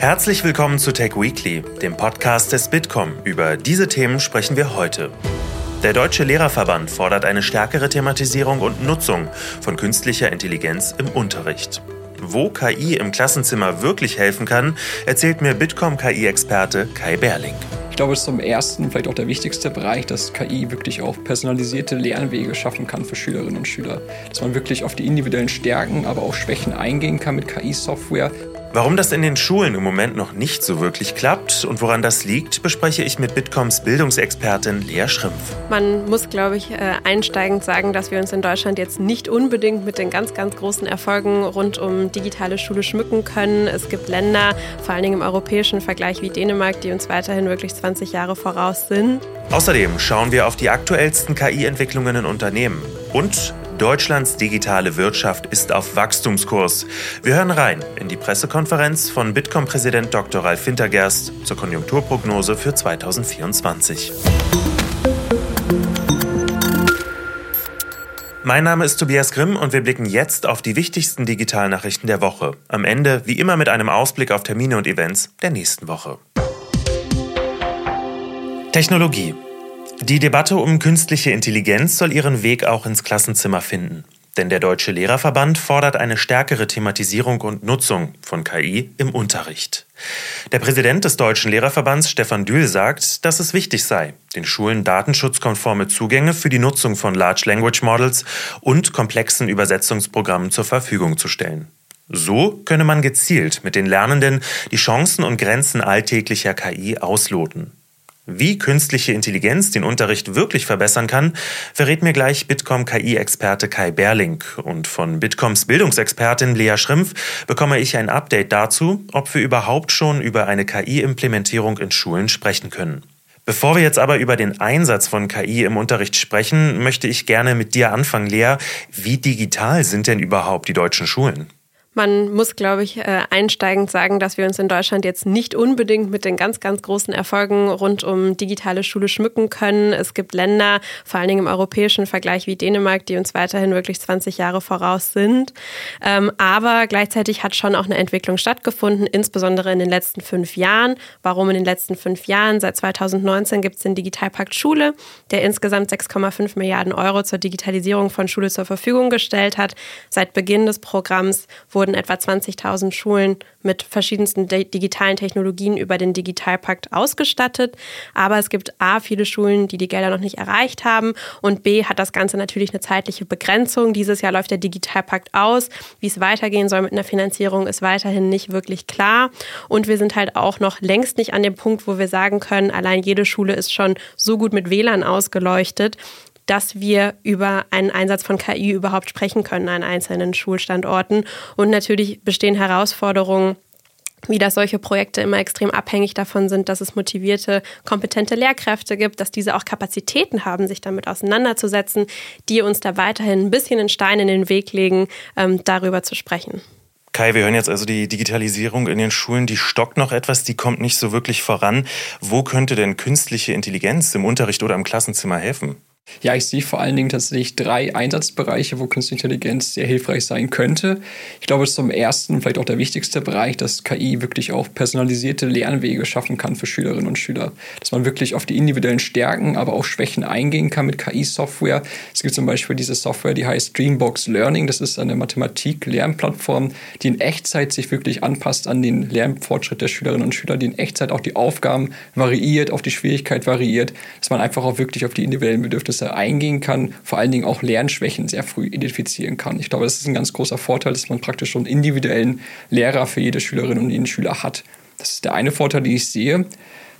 Herzlich willkommen zu Tech Weekly, dem Podcast des Bitkom. Über diese Themen sprechen wir heute. Der Deutsche Lehrerverband fordert eine stärkere Thematisierung und Nutzung von künstlicher Intelligenz im Unterricht. Wo KI im Klassenzimmer wirklich helfen kann, erzählt mir Bitkom KI-Experte Kai Berling. Ich glaube, es ist zum ersten, vielleicht auch der wichtigste Bereich, dass KI wirklich auch personalisierte Lernwege schaffen kann für Schülerinnen und Schüler. Dass man wirklich auf die individuellen Stärken, aber auch Schwächen eingehen kann mit KI-Software. Warum das in den Schulen im Moment noch nicht so wirklich klappt und woran das liegt, bespreche ich mit Bitkoms Bildungsexpertin Lea Schrimpf. Man muss, glaube ich, äh, einsteigend sagen, dass wir uns in Deutschland jetzt nicht unbedingt mit den ganz, ganz großen Erfolgen rund um digitale Schule schmücken können. Es gibt Länder, vor allen Dingen im europäischen Vergleich wie Dänemark, die uns weiterhin wirklich 20 Jahre voraus sind. Außerdem schauen wir auf die aktuellsten KI-Entwicklungen in Unternehmen und Deutschlands digitale Wirtschaft ist auf Wachstumskurs. Wir hören rein in die Pressekonferenz von Bitkom-Präsident Dr. Ralf Wintergerst zur Konjunkturprognose für 2024. Mein Name ist Tobias Grimm und wir blicken jetzt auf die wichtigsten Digitalnachrichten der Woche. Am Ende, wie immer, mit einem Ausblick auf Termine und Events der nächsten Woche. Technologie. Die Debatte um künstliche Intelligenz soll ihren Weg auch ins Klassenzimmer finden. Denn der Deutsche Lehrerverband fordert eine stärkere Thematisierung und Nutzung von KI im Unterricht. Der Präsident des Deutschen Lehrerverbands, Stefan Dühl, sagt, dass es wichtig sei, den Schulen datenschutzkonforme Zugänge für die Nutzung von Large Language Models und komplexen Übersetzungsprogrammen zur Verfügung zu stellen. So könne man gezielt mit den Lernenden die Chancen und Grenzen alltäglicher KI ausloten. Wie künstliche Intelligenz den Unterricht wirklich verbessern kann, verrät mir gleich Bitkom KI-Experte Kai Berling. Und von Bitkoms Bildungsexpertin Lea Schrimpf bekomme ich ein Update dazu, ob wir überhaupt schon über eine KI-Implementierung in Schulen sprechen können. Bevor wir jetzt aber über den Einsatz von KI im Unterricht sprechen, möchte ich gerne mit dir anfangen, Lea. Wie digital sind denn überhaupt die deutschen Schulen? Man muss, glaube ich, äh, einsteigend sagen, dass wir uns in Deutschland jetzt nicht unbedingt mit den ganz, ganz großen Erfolgen rund um digitale Schule schmücken können. Es gibt Länder, vor allen Dingen im europäischen Vergleich wie Dänemark, die uns weiterhin wirklich 20 Jahre voraus sind. Ähm, aber gleichzeitig hat schon auch eine Entwicklung stattgefunden, insbesondere in den letzten fünf Jahren. Warum in den letzten fünf Jahren? Seit 2019 gibt es den Digitalpakt Schule, der insgesamt 6,5 Milliarden Euro zur Digitalisierung von Schule zur Verfügung gestellt hat. Seit Beginn des Programms wurde wurden etwa 20.000 Schulen mit verschiedensten digitalen Technologien über den Digitalpakt ausgestattet. Aber es gibt A, viele Schulen, die die Gelder noch nicht erreicht haben und B, hat das Ganze natürlich eine zeitliche Begrenzung. Dieses Jahr läuft der Digitalpakt aus. Wie es weitergehen soll mit einer Finanzierung, ist weiterhin nicht wirklich klar. Und wir sind halt auch noch längst nicht an dem Punkt, wo wir sagen können, allein jede Schule ist schon so gut mit WLAN ausgeleuchtet, dass wir über einen Einsatz von KI überhaupt sprechen können an einzelnen Schulstandorten. Und natürlich bestehen Herausforderungen, wie dass solche Projekte immer extrem abhängig davon sind, dass es motivierte, kompetente Lehrkräfte gibt, dass diese auch Kapazitäten haben, sich damit auseinanderzusetzen, die uns da weiterhin ein bisschen einen Stein in den Weg legen, ähm, darüber zu sprechen. Kai, wir hören jetzt also die Digitalisierung in den Schulen, die stockt noch etwas, die kommt nicht so wirklich voran. Wo könnte denn künstliche Intelligenz im Unterricht oder im Klassenzimmer helfen? Ja, ich sehe vor allen Dingen tatsächlich drei Einsatzbereiche, wo Künstliche Intelligenz sehr hilfreich sein könnte. Ich glaube, es ist zum ersten, vielleicht auch der wichtigste Bereich, dass KI wirklich auch personalisierte Lernwege schaffen kann für Schülerinnen und Schüler. Dass man wirklich auf die individuellen Stärken, aber auch Schwächen eingehen kann mit KI-Software. Es gibt zum Beispiel diese Software, die heißt Dreambox Learning. Das ist eine Mathematik-Lernplattform, die in Echtzeit sich wirklich anpasst an den Lernfortschritt der Schülerinnen und Schüler, die in Echtzeit auch die Aufgaben variiert, auf die Schwierigkeit variiert, dass man einfach auch wirklich auf die individuellen Bedürfnisse Bedürfnisse eingehen kann, vor allen Dingen auch Lernschwächen sehr früh identifizieren kann. Ich glaube, das ist ein ganz großer Vorteil, dass man praktisch schon einen individuellen Lehrer für jede Schülerin und jeden Schüler hat. Das ist der eine Vorteil, den ich sehe.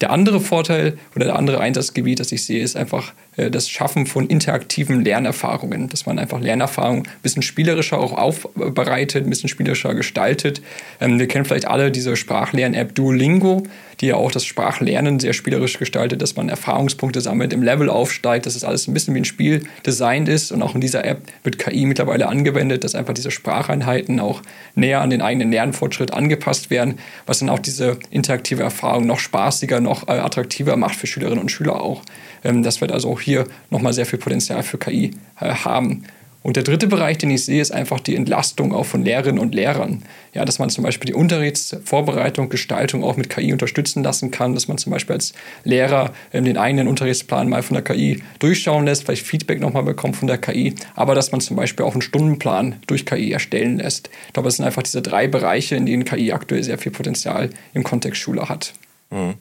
Der andere Vorteil oder der andere Einsatzgebiet, das ich sehe, ist einfach äh, das Schaffen von interaktiven Lernerfahrungen, dass man einfach Lernerfahrungen ein bisschen spielerischer auch aufbereitet, ein bisschen spielerischer gestaltet. Ähm, wir kennen vielleicht alle diese Sprachlern-App Duolingo, die ja auch das Sprachlernen sehr spielerisch gestaltet, dass man Erfahrungspunkte sammelt, im Level aufsteigt, dass es das alles ein bisschen wie ein Spiel designt ist. Und auch in dieser App wird KI mittlerweile angewendet, dass einfach diese Spracheinheiten auch näher an den eigenen Lernfortschritt angepasst werden, was dann auch diese interaktive Erfahrung noch spaßiger, noch äh, attraktiver macht für Schülerinnen und Schüler auch. Ähm, das wird also auch hier nochmal sehr viel Potenzial für KI äh, haben. Und der dritte Bereich, den ich sehe, ist einfach die Entlastung auch von Lehrerinnen und Lehrern. Ja, dass man zum Beispiel die Unterrichtsvorbereitung, Gestaltung auch mit KI unterstützen lassen kann, dass man zum Beispiel als Lehrer ähm, den eigenen Unterrichtsplan mal von der KI durchschauen lässt, vielleicht Feedback nochmal bekommt von der KI, aber dass man zum Beispiel auch einen Stundenplan durch KI erstellen lässt. Ich glaube, es sind einfach diese drei Bereiche, in denen KI aktuell sehr viel Potenzial im Kontext Schule hat. Mhm.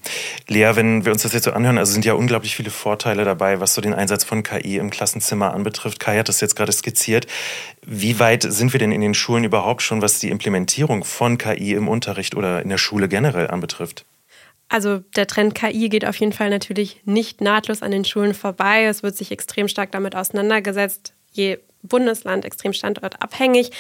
Lea, wenn wir uns das jetzt so anhören, also sind ja unglaublich viele Vorteile dabei, was so den Einsatz von KI im Klassenzimmer anbetrifft. Kai hat das jetzt gerade skizziert. Wie weit sind wir denn in den Schulen überhaupt schon, was die Implementierung von KI im Unterricht oder in der Schule generell anbetrifft? Also der Trend KI geht auf jeden Fall natürlich nicht nahtlos an den Schulen vorbei. Es wird sich extrem stark damit auseinandergesetzt. Je Bundesland extrem standortabhängig.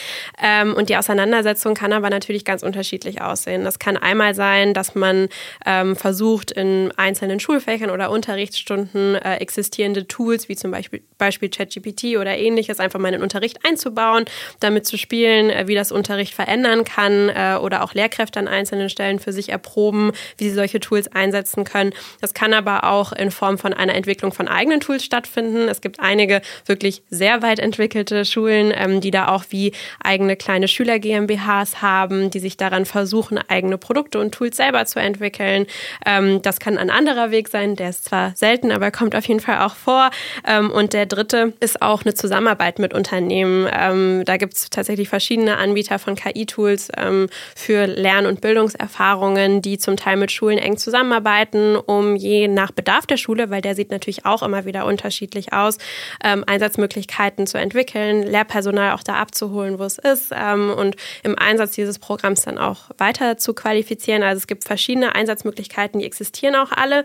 Ähm, und die Auseinandersetzung kann aber natürlich ganz unterschiedlich aussehen. Das kann einmal sein, dass man ähm, versucht, in einzelnen Schulfächern oder Unterrichtsstunden äh, existierende Tools wie zum Beispiel, Beispiel ChatGPT oder ähnliches einfach mal in den Unterricht einzubauen, damit zu spielen, äh, wie das Unterricht verändern kann äh, oder auch Lehrkräfte an einzelnen Stellen für sich erproben, wie sie solche Tools einsetzen können. Das kann aber auch in Form von einer Entwicklung von eigenen Tools stattfinden. Es gibt einige wirklich sehr weit entwickelte entwickelte Schulen, ähm, die da auch wie eigene kleine Schüler GmbHs haben, die sich daran versuchen, eigene Produkte und Tools selber zu entwickeln. Ähm, das kann ein anderer Weg sein, der ist zwar selten, aber kommt auf jeden Fall auch vor. Ähm, und der dritte ist auch eine Zusammenarbeit mit Unternehmen. Ähm, da gibt es tatsächlich verschiedene Anbieter von KI-Tools ähm, für Lern- und Bildungserfahrungen, die zum Teil mit Schulen eng zusammenarbeiten, um je nach Bedarf der Schule, weil der sieht natürlich auch immer wieder unterschiedlich aus, ähm, Einsatzmöglichkeiten zu entwickeln entwickeln, Lehrpersonal auch da abzuholen, wo es ist ähm, und im Einsatz dieses Programms dann auch weiter zu qualifizieren. Also es gibt verschiedene Einsatzmöglichkeiten, die existieren auch alle.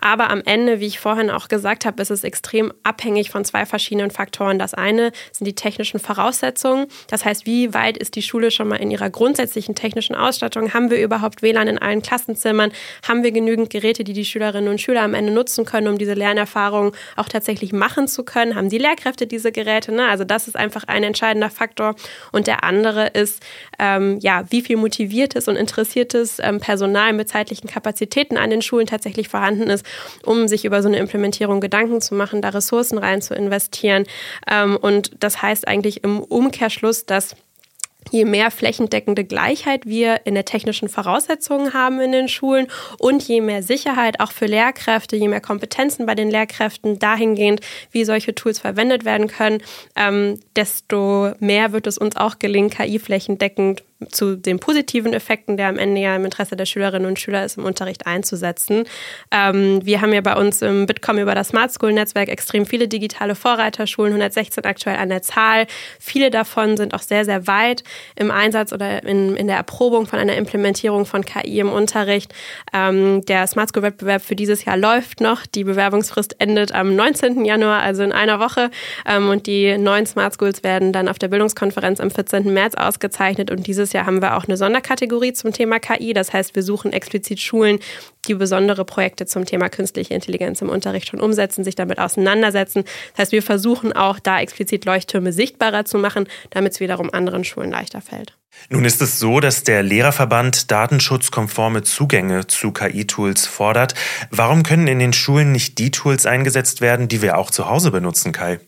Aber am Ende, wie ich vorhin auch gesagt habe, ist es extrem abhängig von zwei verschiedenen Faktoren. Das eine sind die technischen Voraussetzungen. Das heißt, wie weit ist die Schule schon mal in ihrer grundsätzlichen technischen Ausstattung? Haben wir überhaupt WLAN in allen Klassenzimmern? Haben wir genügend Geräte, die die Schülerinnen und Schüler am Ende nutzen können, um diese Lernerfahrung auch tatsächlich machen zu können? Haben die Lehrkräfte diese Geräte? Also das ist einfach ein entscheidender Faktor. Und der andere ist, ähm, ja, wie viel motiviertes und interessiertes ähm, Personal mit zeitlichen Kapazitäten an den Schulen tatsächlich vorhanden ist, um sich über so eine Implementierung Gedanken zu machen, da Ressourcen rein zu investieren. Ähm, und das heißt eigentlich im Umkehrschluss, dass je mehr flächendeckende Gleichheit wir in der technischen Voraussetzungen haben in den Schulen und je mehr Sicherheit auch für Lehrkräfte, je mehr Kompetenzen bei den Lehrkräften dahingehend, wie solche Tools verwendet werden können, ähm, desto mehr wird es uns auch gelingen, KI flächendeckend zu den positiven Effekten, der am Ende ja im Interesse der Schülerinnen und Schüler ist, im Unterricht einzusetzen. Ähm, wir haben ja bei uns im Bitkom über das Smart School Netzwerk extrem viele digitale Vorreiterschulen, 116 aktuell an der Zahl. Viele davon sind auch sehr, sehr weit im Einsatz oder in, in der Erprobung von einer Implementierung von KI im Unterricht. Ähm, der Smart School Wettbewerb für dieses Jahr läuft noch. Die Bewerbungsfrist endet am 19. Januar, also in einer Woche. Ähm, und die neuen Smart Schools werden dann auf der Bildungskonferenz am 14. März ausgezeichnet. Und dieses Jahr haben wir auch eine Sonderkategorie zum Thema KI. Das heißt, wir suchen explizit Schulen, die besondere Projekte zum Thema künstliche Intelligenz im Unterricht schon umsetzen, sich damit auseinandersetzen. Das heißt, wir versuchen auch da explizit Leuchttürme sichtbarer zu machen, damit es wiederum anderen Schulen leichter fällt. Nun ist es so, dass der Lehrerverband datenschutzkonforme Zugänge zu KI-Tools fordert. Warum können in den Schulen nicht die Tools eingesetzt werden, die wir auch zu Hause benutzen, Kai?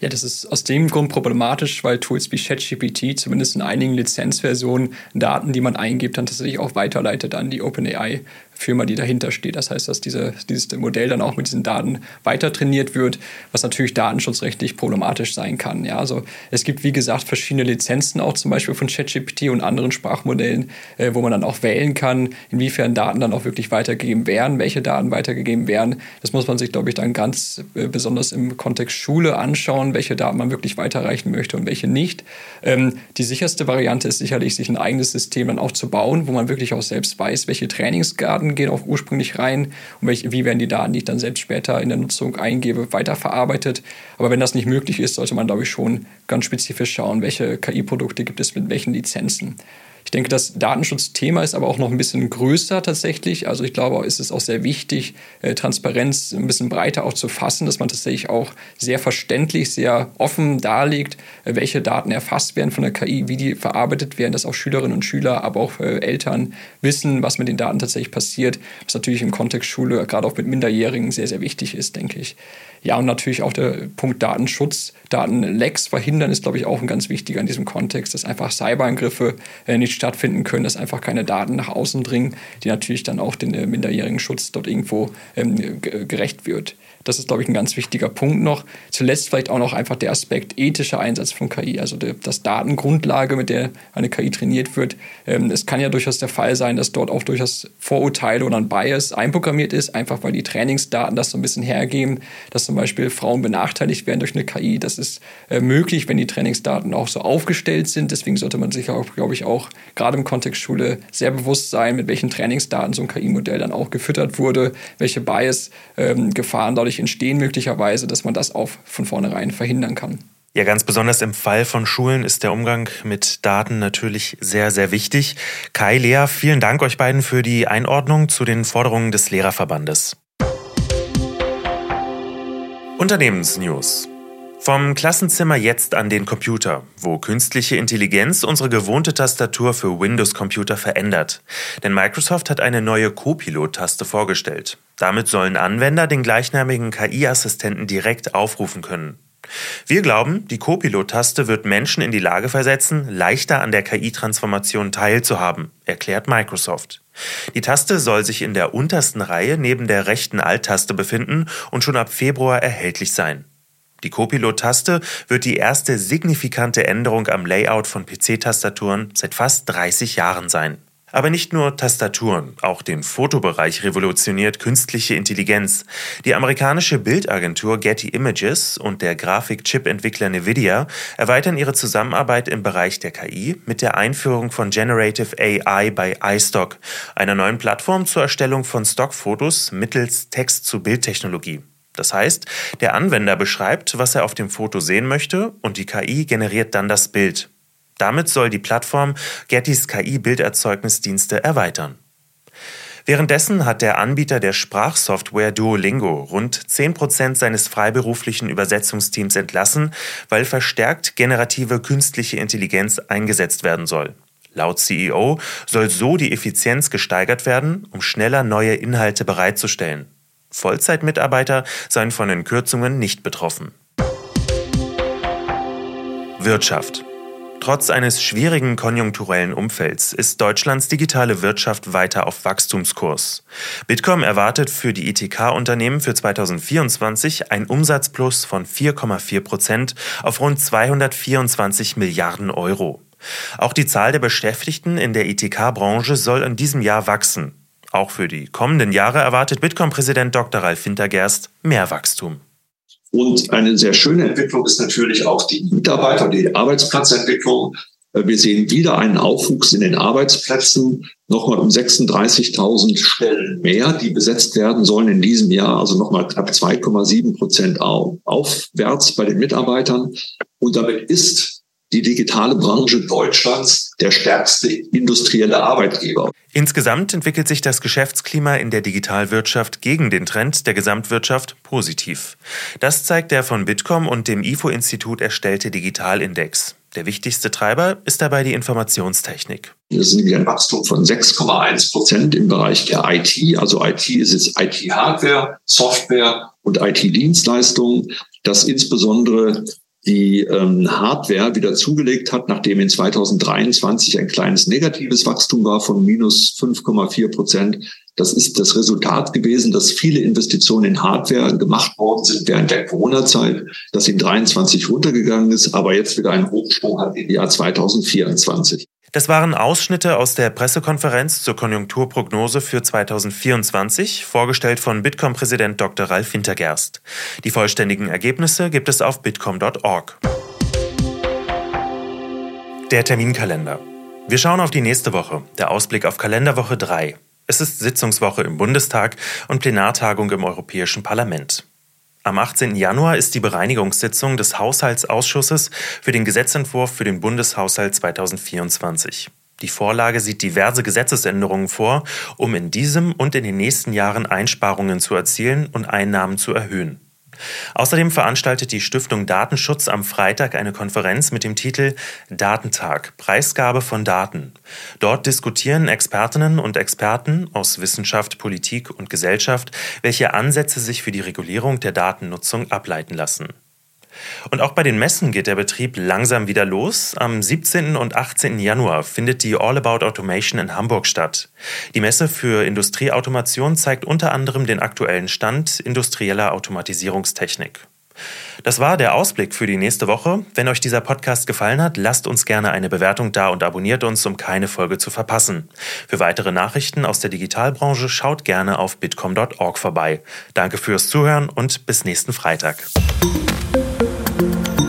Ja, das ist aus dem Grund problematisch, weil Tools wie ChatGPT zumindest in einigen Lizenzversionen Daten, die man eingibt, dann tatsächlich auch weiterleitet an die OpenAI Firma, die dahinter steht. Das heißt, dass diese, dieses Modell dann auch mit diesen Daten weiter trainiert wird, was natürlich datenschutzrechtlich problematisch sein kann. Ja, also es gibt, wie gesagt, verschiedene Lizenzen auch zum Beispiel von ChatGPT und anderen Sprachmodellen, äh, wo man dann auch wählen kann, inwiefern Daten dann auch wirklich weitergegeben werden, welche Daten weitergegeben werden. Das muss man sich, glaube ich, dann ganz äh, besonders im Kontext Schule anschauen, welche Daten man wirklich weiterreichen möchte und welche nicht. Ähm, die sicherste Variante ist sicherlich, sich ein eigenes System dann auch zu bauen, wo man wirklich auch selbst weiß, welche Trainingsdaten Daten gehen auch ursprünglich rein und welche, wie werden die Daten, die ich dann selbst später in der Nutzung eingebe, weiterverarbeitet. Aber wenn das nicht möglich ist, sollte man, glaube ich, schon ganz spezifisch schauen, welche KI-Produkte gibt es mit welchen Lizenzen. Ich denke, das Datenschutzthema ist aber auch noch ein bisschen größer tatsächlich. Also ich glaube, es ist auch sehr wichtig, äh, Transparenz ein bisschen breiter auch zu fassen, dass man tatsächlich auch sehr verständlich, sehr offen darlegt, äh, welche Daten erfasst werden von der KI, wie die verarbeitet werden, dass auch Schülerinnen und Schüler, aber auch äh, Eltern wissen, was mit den Daten tatsächlich passiert, was natürlich im Kontext Schule, gerade auch mit Minderjährigen, sehr, sehr wichtig ist, denke ich. Ja, und natürlich auch der Punkt Datenschutz, Datenlecks verhindern ist, glaube ich, auch ein ganz wichtiger in diesem Kontext, dass einfach Cyberangriffe äh, nicht stattfinden können, dass einfach keine Daten nach außen dringen, die natürlich dann auch den äh, minderjährigen Schutz dort irgendwo ähm, gerecht wird. Das ist, glaube ich, ein ganz wichtiger Punkt noch. Zuletzt vielleicht auch noch einfach der Aspekt ethischer Einsatz von KI, also der, das Datengrundlage, mit der eine KI trainiert wird. Ähm, es kann ja durchaus der Fall sein, dass dort auch durchaus Vorurteile oder ein Bias einprogrammiert ist, einfach weil die Trainingsdaten das so ein bisschen hergeben, dass zum Beispiel Frauen benachteiligt werden durch eine KI. Das ist äh, möglich, wenn die Trainingsdaten auch so aufgestellt sind. Deswegen sollte man sich auch, glaube ich, auch gerade im Kontext Schule sehr bewusst sein, mit welchen Trainingsdaten so ein KI-Modell dann auch gefüttert wurde, welche Bias-Gefahren ähm, dadurch entstehen möglicherweise, dass man das auch von vornherein verhindern kann. Ja, ganz besonders im Fall von Schulen ist der Umgang mit Daten natürlich sehr, sehr wichtig. Kai, Lea, vielen Dank euch beiden für die Einordnung zu den Forderungen des Lehrerverbandes. Unternehmensnews. Vom Klassenzimmer jetzt an den Computer, wo künstliche Intelligenz unsere gewohnte Tastatur für Windows-Computer verändert. Denn Microsoft hat eine neue Copilot-Taste vorgestellt. Damit sollen Anwender den gleichnamigen KI-Assistenten direkt aufrufen können. Wir glauben, die Copilot-Taste wird Menschen in die Lage versetzen, leichter an der KI-Transformation teilzuhaben, erklärt Microsoft. Die Taste soll sich in der untersten Reihe neben der rechten Alt-Taste befinden und schon ab Februar erhältlich sein. Die Copilot-Taste wird die erste signifikante Änderung am Layout von PC-Tastaturen seit fast 30 Jahren sein. Aber nicht nur Tastaturen, auch den Fotobereich revolutioniert künstliche Intelligenz. Die amerikanische Bildagentur Getty Images und der Grafikchip-Entwickler Nvidia erweitern ihre Zusammenarbeit im Bereich der KI mit der Einführung von Generative AI bei iStock, einer neuen Plattform zur Erstellung von Stockfotos mittels Text-zu-Bild-Technologie. Das heißt, der Anwender beschreibt, was er auf dem Foto sehen möchte und die KI generiert dann das Bild. Damit soll die Plattform Gettys KI-Bilderzeugnisdienste erweitern. Währenddessen hat der Anbieter der Sprachsoftware Duolingo rund 10% seines freiberuflichen Übersetzungsteams entlassen, weil verstärkt generative künstliche Intelligenz eingesetzt werden soll. Laut CEO soll so die Effizienz gesteigert werden, um schneller neue Inhalte bereitzustellen. Vollzeitmitarbeiter seien von den Kürzungen nicht betroffen. Wirtschaft. Trotz eines schwierigen konjunkturellen Umfelds ist Deutschlands digitale Wirtschaft weiter auf Wachstumskurs. Bitkom erwartet für die ITK-Unternehmen für 2024 ein Umsatzplus von 4,4 Prozent auf rund 224 Milliarden Euro. Auch die Zahl der Beschäftigten in der ITK-Branche soll in diesem Jahr wachsen. Auch für die kommenden Jahre erwartet Bitkom-Präsident Dr. Ralf Wintergerst mehr Wachstum. Und eine sehr schöne Entwicklung ist natürlich auch die Mitarbeiter- die Arbeitsplatzentwicklung. Wir sehen wieder einen Aufwuchs in den Arbeitsplätzen, nochmal um 36.000 Stellen mehr, die besetzt werden sollen in diesem Jahr, also nochmal knapp 2,7 Prozent aufwärts bei den Mitarbeitern. Und damit ist die digitale Branche Deutschlands der stärkste industrielle Arbeitgeber. Insgesamt entwickelt sich das Geschäftsklima in der Digitalwirtschaft gegen den Trend der Gesamtwirtschaft positiv. Das zeigt der von Bitkom und dem IFO-Institut erstellte Digitalindex. Der wichtigste Treiber ist dabei die Informationstechnik. Wir sind wieder ein Wachstum von 6,1 Prozent im Bereich der IT. Also IT ist jetzt IT-Hardware, Software und IT-Dienstleistungen, das insbesondere die ähm, Hardware wieder zugelegt hat, nachdem in 2023 ein kleines negatives Wachstum war von minus 5,4 Prozent. Das ist das Resultat gewesen, dass viele Investitionen in Hardware gemacht worden sind während der Corona-Zeit, das in 23 runtergegangen ist, aber jetzt wieder einen Hochsprung hat im Jahr 2024. Das waren Ausschnitte aus der Pressekonferenz zur Konjunkturprognose für 2024, vorgestellt von Bitkom-Präsident Dr. Ralf Wintergerst. Die vollständigen Ergebnisse gibt es auf bitkom.org. Der Terminkalender. Wir schauen auf die nächste Woche, der Ausblick auf Kalenderwoche 3. Es ist Sitzungswoche im Bundestag und Plenartagung im Europäischen Parlament. Am 18. Januar ist die Bereinigungssitzung des Haushaltsausschusses für den Gesetzentwurf für den Bundeshaushalt 2024. Die Vorlage sieht diverse Gesetzesänderungen vor, um in diesem und in den nächsten Jahren Einsparungen zu erzielen und Einnahmen zu erhöhen. Außerdem veranstaltet die Stiftung Datenschutz am Freitag eine Konferenz mit dem Titel Datentag Preisgabe von Daten. Dort diskutieren Expertinnen und Experten aus Wissenschaft, Politik und Gesellschaft, welche Ansätze sich für die Regulierung der Datennutzung ableiten lassen. Und auch bei den Messen geht der Betrieb langsam wieder los. Am 17. und 18. Januar findet die All About Automation in Hamburg statt. Die Messe für Industrieautomation zeigt unter anderem den aktuellen Stand industrieller Automatisierungstechnik. Das war der Ausblick für die nächste Woche. Wenn euch dieser Podcast gefallen hat, lasst uns gerne eine Bewertung da und abonniert uns, um keine Folge zu verpassen. Für weitere Nachrichten aus der Digitalbranche schaut gerne auf bitcom.org vorbei. Danke fürs Zuhören und bis nächsten Freitag. Thank you.